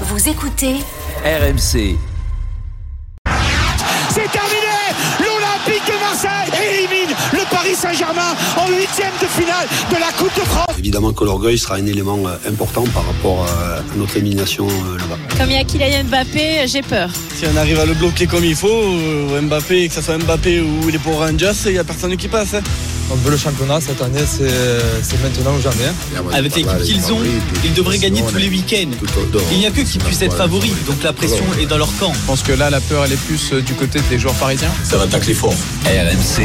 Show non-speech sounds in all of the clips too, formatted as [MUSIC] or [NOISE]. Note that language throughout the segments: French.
Vous écoutez RMC. C'est terminé L'Olympique de Marseille élimine le Paris Saint-Germain en huitième de finale de la Coupe de France. Évidemment que l'orgueil sera un élément euh, important par rapport euh, à notre élimination euh, là-bas. Comme il y a Kylian Mbappé, j'ai peur. Si on arrive à le bloquer comme il faut, Mbappé, que ce soit Mbappé ou les pour Rangers, il n'y a personne qui passe. Hein. On veut le championnat cette année, c'est maintenant ou jamais. Avec l'équipe qu'ils ont, ils devraient gagner tous les week-ends. Il n'y a que qui puissent être favoris, donc la pression est dans leur camp. Je pense que là, la peur, elle est plus du côté des joueurs parisiens. Ça va tacler fort. RMC,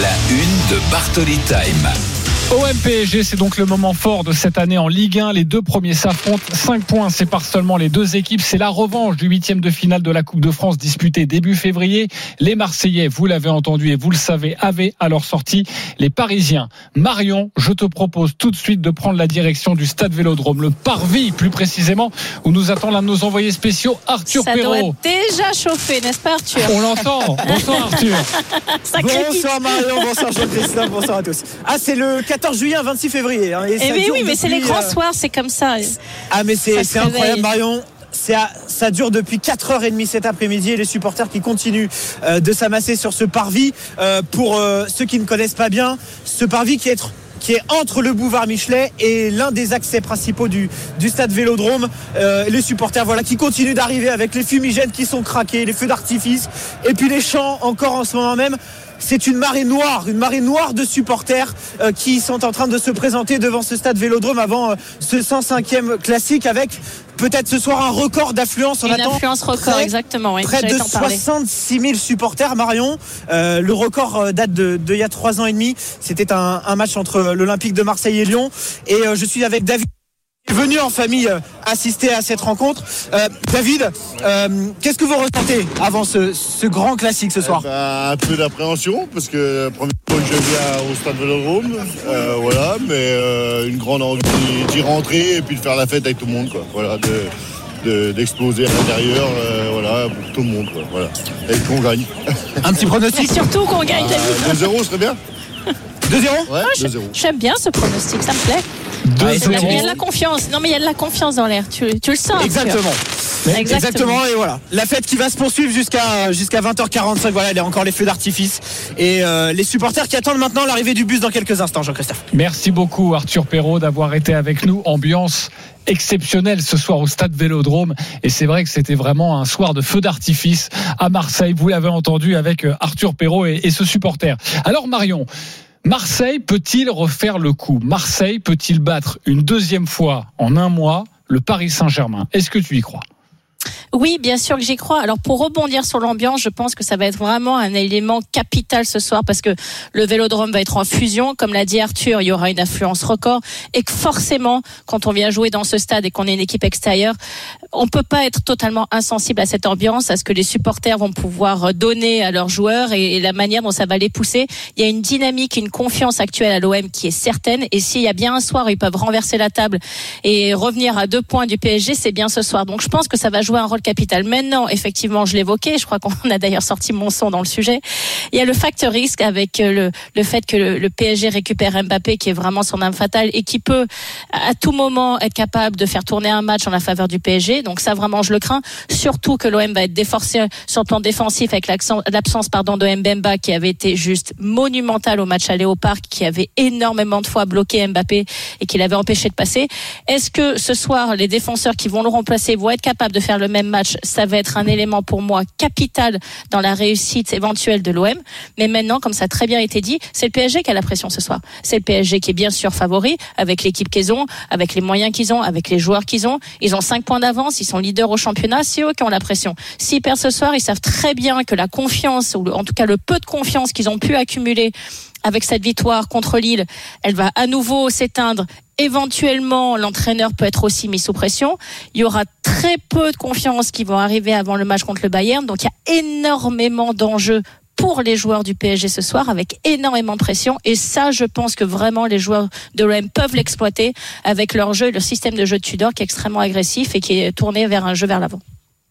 la une de Bartoli Time. OM-PSG, c'est donc le moment fort de cette année en Ligue 1. Les deux premiers s'affrontent. 5 points séparent seulement les deux équipes. C'est la revanche du huitième de finale de la Coupe de France disputée début février. Les Marseillais, vous l'avez entendu et vous le savez, avaient à leur sortie les Parisiens. Marion, je te propose tout de suite de prendre la direction du stade Vélodrome, le Parvis plus précisément, où nous attend l'un de nos envoyés spéciaux, Arthur Ça Perrault. doit déjà chauffer, n'est-ce pas Arthur? On l'entend. Bonsoir Arthur. [LAUGHS] bonsoir Marion, bonsoir Jean-Christophe, bonsoir à tous. Ah, c'est le 14 juillet 26 février. Hein, et, oui, oui, mais c'est les grands soirs, c'est comme ça. Ah, mais c'est incroyable, Marion. Ça dure depuis 4h30 cet après-midi et les supporters qui continuent euh, de s'amasser sur ce parvis. Euh, pour euh, ceux qui ne connaissent pas bien, ce parvis qui est qui est entre le boulevard Michelet et l'un des accès principaux du, du stade Vélodrome. Euh, les supporters voilà, qui continuent d'arriver avec les fumigènes qui sont craqués, les feux d'artifice et puis les chants encore en ce moment même c'est une marée noire, une marée noire de supporters euh, qui sont en train de se présenter devant ce stade Vélodrome avant euh, ce 105e classique avec peut-être ce soir un record d'affluence. Une affluence record, près, exactement. Oui, près de 66 000 supporters, Marion. Euh, le record date de, de, il y a trois ans et demi. C'était un, un match entre l'Olympique de Marseille et Lyon. Et je suis avec David venu en famille assister à cette rencontre. Euh, David, euh, qu'est-ce que vous ressentez avant ce, ce grand classique ce soir eh ben, Un peu d'appréhension parce que la première fois que je viens au stade Vélodrome, euh, voilà, mais une grande envie d'y rentrer et puis de faire la fête avec tout le monde, quoi. Voilà, de, d'exploser à l'intérieur, voilà, pour tout le monde, quoi. Voilà, et qu'on gagne. Un petit pronostic. Et surtout qu'on gagne, David. 2-0 serait bien. 2-0 Ouais, Ah, 2-0. J'aime bien ce pronostic, ça me plaît. Deux Il y a de la confiance. Non, mais il y a de la confiance dans l'air. Tu, tu le sens. Arthur. Exactement. Exactement. et voilà. La fête qui va se poursuivre jusqu'à jusqu'à 20h45. Voilà, il y a encore les feux d'artifice et euh, les supporters qui attendent maintenant l'arrivée du bus dans quelques instants, Jean-Christophe. Merci beaucoup Arthur Perrault d'avoir été avec nous. Ambiance exceptionnelle ce soir au stade Vélodrome et c'est vrai que c'était vraiment un soir de feu d'artifice à Marseille. Vous l'avez entendu avec euh, Arthur Perrault et, et ce supporter. Alors Marion, Marseille peut-il refaire le coup? Marseille peut-il battre une deuxième fois en un mois le Paris Saint-Germain? Est-ce que tu y crois? Oui, bien sûr que j'y crois. Alors pour rebondir sur l'ambiance, je pense que ça va être vraiment un élément capital ce soir parce que le Vélodrome va être en fusion, comme l'a dit Arthur, il y aura une affluence record et que forcément, quand on vient jouer dans ce stade et qu'on est une équipe extérieure, on peut pas être totalement insensible à cette ambiance, à ce que les supporters vont pouvoir donner à leurs joueurs et, la manière dont ça va les pousser. Il y a une dynamique, une confiance actuelle à l'OM qui est certaine et s'il y a bien un soir où ils peuvent renverser la table et revenir à deux points du PSG, c'est bien ce soir. Donc je pense que ça va jouer un rôle capital. Maintenant, effectivement, je l'évoquais, je crois qu'on [LAUGHS] a d'ailleurs sorti mon son dans le sujet. Il y a le facteur risque avec euh, le, le fait que le, le PSG récupère Mbappé qui est vraiment son âme fatale et qui peut à tout moment être capable de faire tourner un match en la faveur du PSG. Donc ça vraiment je le crains. Surtout que l'OM va être déforcé sur le plan défensif avec l'absence pardon de Mbemba qui avait été juste monumental au match aller au qui avait énormément de fois bloqué Mbappé et qui l'avait empêché de passer. Est-ce que ce soir les défenseurs qui vont le remplacer vont être capables de faire le même match Ça va être un élément pour moi capital dans la réussite éventuelle de l'OM. Mais maintenant, comme ça a très bien été dit, c'est le PSG qui a la pression ce soir. C'est le PSG qui est bien sûr favori avec l'équipe qu'ils ont, avec les moyens qu'ils ont, avec les joueurs qu'ils ont. Ils ont cinq points d'avance, ils sont leaders au championnat, c'est eux qui ont la pression. S'ils perdent ce soir, ils savent très bien que la confiance, ou en tout cas le peu de confiance qu'ils ont pu accumuler avec cette victoire contre Lille, elle va à nouveau s'éteindre. Éventuellement, l'entraîneur peut être aussi mis sous pression. Il y aura très peu de confiance qui vont arriver avant le match contre le Bayern. Donc, il y a énormément d'enjeux pour les joueurs du PSG ce soir avec énormément de pression et ça je pense que vraiment les joueurs de l'OM peuvent l'exploiter avec leur jeu et leur système de jeu de Tudor qui est extrêmement agressif et qui est tourné vers un jeu vers l'avant.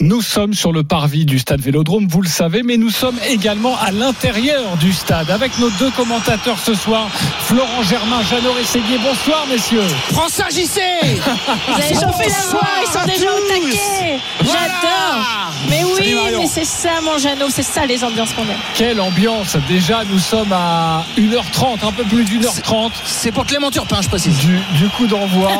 Nous sommes sur le parvis du stade Vélodrome, vous le savez, mais nous sommes également à l'intérieur du stade avec nos deux commentateurs ce soir, Florent Germain, Jeannot Rességuier. Bonsoir, messieurs. Prends ça, JC Vous avez chauffé la voix, ils sont déjà au taquet. J'adore. Mais oui, mais c'est ça, mon Jeannot, c'est ça les ambiances qu'on aime. Quelle ambiance Déjà, nous sommes à 1h30, un peu plus d'une heure 30. C'est pour Clément Turpin, je précise. Du, du coup d'envoi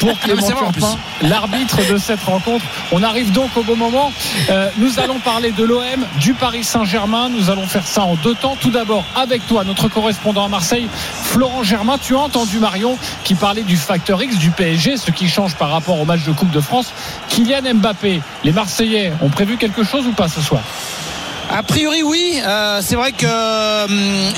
pour [LAUGHS] Clément Turpin, l'arbitre de cette rencontre. On arrive donc au bon moment. Euh, nous allons parler de l'OM, du Paris Saint-Germain. Nous allons faire ça en deux temps. Tout d'abord, avec toi, notre correspondant à Marseille, Florent Germain. Tu as entendu Marion qui parlait du facteur X du PSG, ce qui change par rapport au match de Coupe de France. Kylian Mbappé, les Marseillais ont prévu quelque chose ou pas ce soir? A priori, oui. Euh, c'est vrai que euh,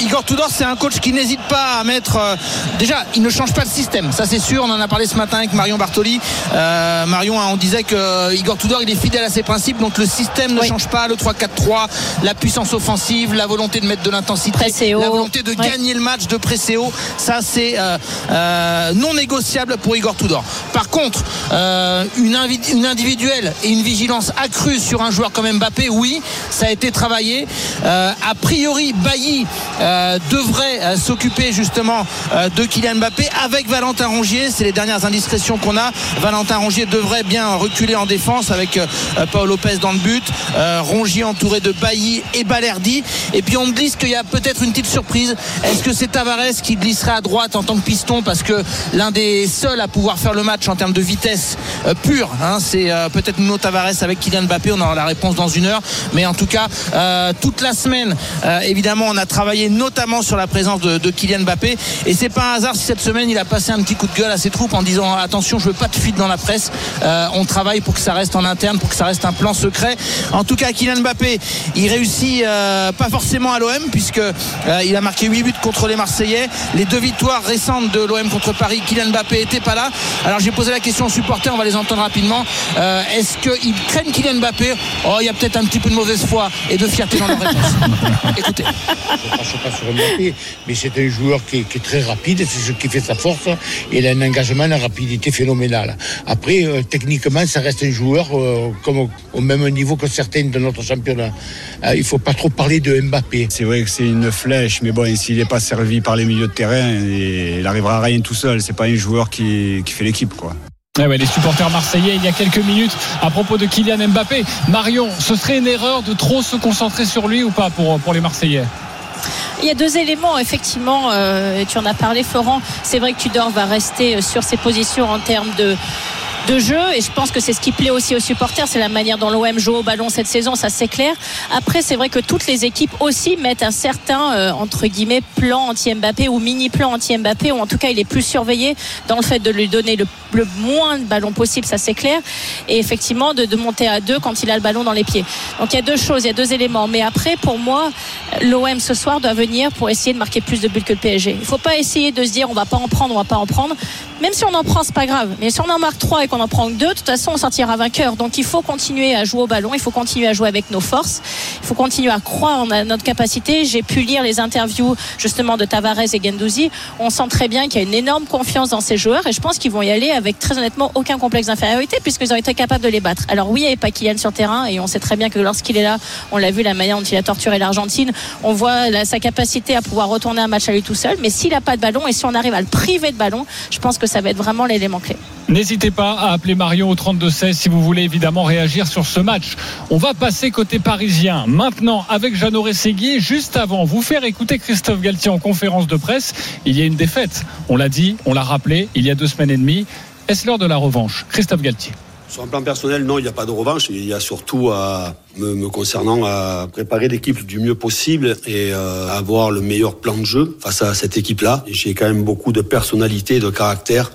Igor Tudor, c'est un coach qui n'hésite pas à mettre. Euh, déjà, il ne change pas de système. Ça, c'est sûr. On en a parlé ce matin avec Marion Bartoli. Marion, on disait que Igor Tudor, il est fidèle à ses principes. Donc, le système ne change pas. Le 3-4-3, la puissance offensive, la volonté de mettre de l'intensité, la volonté de gagner le match, de presser haut. Ça, c'est non négociable pour Igor Tudor. Par contre, une, une individuelle et une vigilance accrue sur un joueur comme Mbappé, oui, ça a été très Euh, a priori, Bailly euh, devrait euh, s'occuper justement de Kylian Mbappé avec Valentin Rongier. C'est les dernières indiscrétions qu'on a. Valentin Rongier devrait bien reculer en défense avec Paul Lopez dans le but. Rongier entouré de Bailly et Balerdi. Et puis on me glisse qu'il y a peut-être une petite surprise. Est-ce que c'est Tavares qui glisserait à droite en tant que piston parce que l'un des seuls à pouvoir faire le match en termes de vitesse pure, hein, c'est peut-être Nuno Tavares avec Kylian Mbappé. On aura la réponse dans une heure. Mais en tout cas, euh, toute la semaine, euh, évidemment, on a travaillé notamment sur la présence de, Kylian Mbappé. Et c'est pas un hasard si cette semaine il a passé un petit coup de gueule à ses troupes en disant attention, je veux pas de fuite dans la presse. Euh, on travaille pour que ça reste en interne, pour que ça reste un plan secret. En tout cas, Kylian Mbappé, il réussit pas forcément à l'OM puisque il a marqué 8 buts contre les Marseillais. Les deux victoires récentes de l'OM contre Paris, Kylian Mbappé était pas là. Alors j'ai posé la question aux supporters, on va les entendre rapidement. Est-ce qu'ils craignent Kylian Mbappé? Oh, il y a peut-être un petit peu de mauvaise foi et de fierté dans leur réponse. [LAUGHS] Écoutez. Je ne pas sur Mbappé, mais c'est un joueur qui est, très rapide, c'est ce qui fait sa force. Et il a un engagement, une rapidité phénoménale. Après, euh, techniquement, ça reste un joueur euh, comme au même niveau que certains de notre championnat. Euh, il ne faut pas trop parler de Mbappé. C'est vrai que c'est une flèche, mais bon, s'il n'est pas servi par les milieux de terrain, il n'arrivera à rien tout seul. C'est pas un joueur qui, qui fait l'équipe, quoi. Eh ouais, les supporters marseillais, il y a quelques minutes, à propos de Kylian Mbappé. Marion, ce serait une erreur de trop se concentrer sur lui ou pas pour, pour les Marseillais? Il y a deux éléments, effectivement, euh, tu en as parlé, Florent. C'est vrai que Tudor va rester sur ses positions en termes de, de jeu. Et je pense que c'est ce qui plaît aussi aux supporters. C'est la manière dont l'OM joue au ballon cette saison ça c'est clair. Après c'est vrai que toutes les équipes aussi mettent un certain euh, entre guillemets plan anti-Mbappé ou mini plan anti-Mbappé ou en tout cas il est plus surveillé dans le fait de lui donner le, moins de ballon possible ça c'est clair. Et effectivement de, de, monter à deux quand il a le ballon dans les pieds. Donc il y a deux choses il y a deux éléments. Mais après pour moi l'OM ce soir doit venir pour essayer de marquer plus de buts que le PSG il faut pas essayer de se dire on va pas en prendre on va pas en prendre. Même si on en prend c'est pas grave. Mais si on en marque trois et on en prend que deux, de toute façon, on sortira vainqueur. Donc il faut continuer à jouer au ballon, il faut continuer à jouer avec nos forces, il faut continuer à croire en notre capacité. J'ai pu lire les interviews justement de Tavares et Gendouzi. On sent très bien qu'il y a une énorme confiance dans ces joueurs et je pense qu'ils vont y aller avec très honnêtement aucun complexe d'infériorité puisqu'ils ont été capables de les battre. Alors oui, il n'y avait pas Kylian sur terrain et on sait très bien que lorsqu'il est là, on l'a vu la manière dont il a torturé l'Argentine, on voit sa capacité à pouvoir retourner un match à lui tout seul. Mais s'il n'a pas de ballon et si on arrive à le priver de ballon, je pense que ça va être vraiment l'élément clé. N'hésitez pas à appeler Marion au 32-16 si vous voulez évidemment réagir sur ce match. On va passer côté parisien maintenant avec Jeannot Seguier. Juste avant, vous faire écouter Christophe Galtier en conférence de presse. Il y a une défaite. On l'a dit, on l'a rappelé, il y a deux semaines et demie. Est-ce l'heure de la revanche? Christophe Galtier. Sur un plan personnel, non, il n'y a pas de revanche. Il y a surtout, à, me, concernant, à préparer l'équipe du mieux possible et euh, avoir le meilleur plan de jeu face à cette équipe-là. J'ai quand même beaucoup de personnalité, de caractère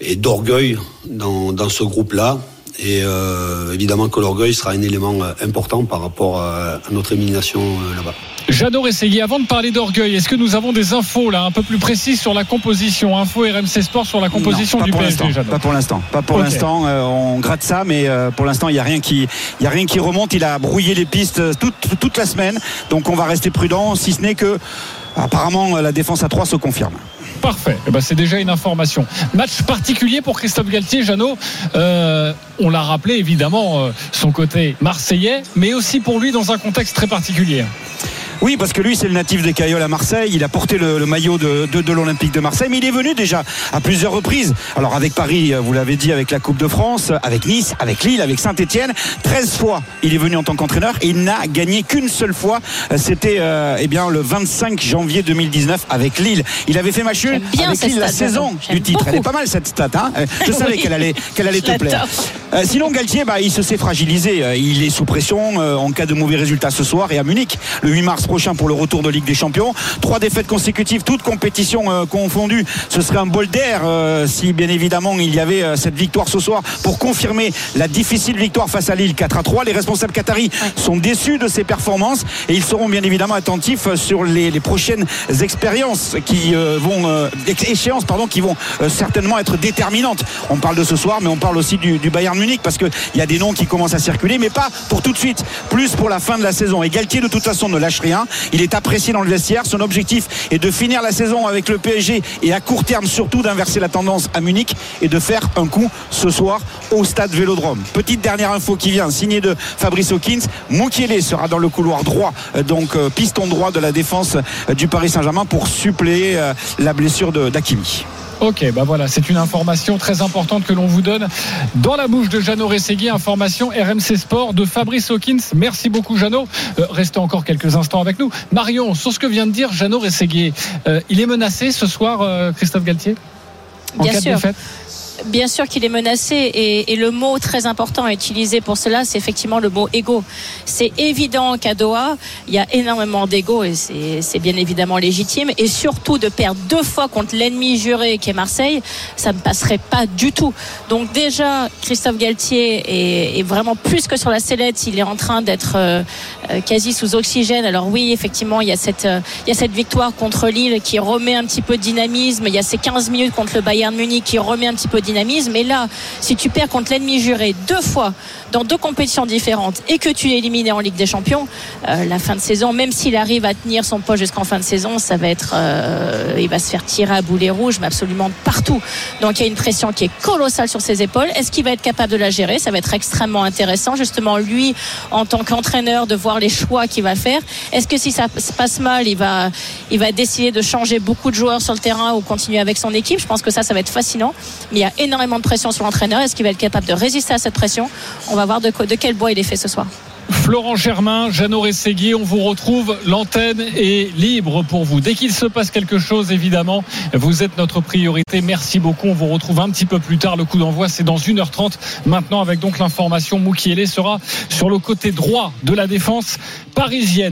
et d'orgueil dans, dans ce groupe-là. Et euh, évidemment que l'orgueil sera un élément euh, important par rapport à, notre élimination euh, là-bas. J'adore essayer. Avant de parler d'orgueil, est-ce que nous avons des infos là un peu plus précises sur la composition? Info RMC Sport sur la composition du PSG. Pas pour l'instant. Pas pour l'instant. on gratte ça, mais pour l'instant il n'y a rien qui, il y a rien qui remonte. Il a brouillé les pistes toute, toute la semaine, donc on va rester prudent, si ce n'est que apparemment la défense à 3 se confirme. Parfait. Eh ben, c'est déjà une information. Match particulier pour Christophe Galtier, Jeannot. Euh, on l'a rappelé évidemment euh, son côté marseillais, mais aussi pour lui dans un contexte très particulier. Oui, parce que lui, c'est le natif des Cailloles à Marseille. Il a porté le, le maillot de, de, de l'Olympique de Marseille, mais il est venu déjà à plusieurs reprises. Alors avec Paris, vous l'avez dit, avec la Coupe de France, avec Nice, avec Lille, avec Saint-Etienne. 13 fois, il est venu en tant qu'entraîneur et il n'a gagné qu'une seule fois. C'était euh, eh bien le 25 janvier 2019 avec Lille. Il avait fait match nul avec Lille la saison du titre. Elle est pas mal cette stat. Hein Je [LAUGHS] savais qu'elle allait, qu'elle allait te plaire. Euh, sinon, Galtier, bah, il se s'est fragilisé. Euh, il est sous pression euh, en cas de mauvais résultats ce soir et à Munich le 8 mars prochain pour le retour de Ligue des Champions. Trois défaites consécutives, toutes compétitions euh, confondues. Ce serait un bol d'air euh, si bien évidemment il y avait euh, cette victoire ce soir pour confirmer la difficile victoire face à Lille 4 à 3. Les responsables qataris sont déçus de ces performances et ils seront bien évidemment attentifs sur les, les prochaines expériences qui vont échéances pardon qui vont certainement être déterminantes. On parle de ce soir, mais on parle aussi du, du Bayern Munich parce qu'il y a des noms qui commencent à circuler, mais pas pour tout de suite, plus pour la fin de la saison. Et Galtier de toute façon ne lâche rien. Il est apprécié dans le vestiaire. Son objectif est de finir la saison avec le PSG et à court terme surtout d'inverser la tendance à Munich et de faire un coup ce soir au stade Vélodrome. Petite dernière info qui vient, signée de Fabrice Hawkins. Moukielé sera dans le couloir droit, donc piston droit de la défense du Paris Saint-Germain pour suppléer la blessure d'Akimi. Ok, bah voilà, c'est une information très importante que l'on vous donne dans la bouche de Jeannot Rességui, information RMC Sport de Fabrice Hawkins. Merci beaucoup Jeannot. Euh, restez encore quelques instants avec nous. Marion, sur ce que vient de dire Jeannot Rességui, euh, il est menacé ce soir, euh, Christophe Galtier en Bien cas sûr. de défaite? Bien sûr qu'il est menacé et, le mot très important à utiliser pour cela, c'est effectivement le mot ego. C'est évident qu'à Doha, il y a énormément d'ego et c'est bien évidemment légitime. Et surtout de perdre deux fois contre l'ennemi juré qui est Marseille, ça ne passerait pas du tout. Donc déjà, Christophe Galtier est, vraiment plus que sur la sellette. Il est en train d'être euh, quasi sous oxygène. Alors oui, effectivement, il y a cette, euh, il y a cette victoire contre Lille qui remet un petit peu de dynamisme. Il y a ces 15 minutes contre le Bayern Munich qui remet un petit peu de Et là, si tu perds contre l'ennemi juré deux fois dans deux compétitions différentes et que tu es éliminé en Ligue des Champions, euh, la fin de saison, même s'il arrive à tenir son poste jusqu'en fin de saison, ça va être, euh, il va se faire tirer à boulet rouge, mais absolument partout. Donc il y a une pression qui est colossale sur ses épaules. Est-ce qu'il va être capable de la gérer? Ça va être extrêmement intéressant, justement lui en tant qu'entraîneur, de voir les choix qu'il va faire. Est-ce que si ça se passe mal, il va, il va décider de changer beaucoup de joueurs sur le terrain ou continuer avec son équipe? Je pense que ça, ça va être fascinant. Mais il y a énormément de pression sur l'entraîneur. Est-ce qu'il va être capable de résister à cette pression? Voir de, quel bois il est fait ce soir. Florent Germain, Jeannot Rességui, on vous retrouve. L'antenne est libre pour vous. Dès qu'il se passe quelque chose, évidemment, vous êtes notre priorité. Merci beaucoup. On vous retrouve un petit peu plus tard. Le coup d'envoi, c'est dans 1h30. Maintenant, avec donc l'information, Moukielé sera sur le côté droit de la défense parisienne.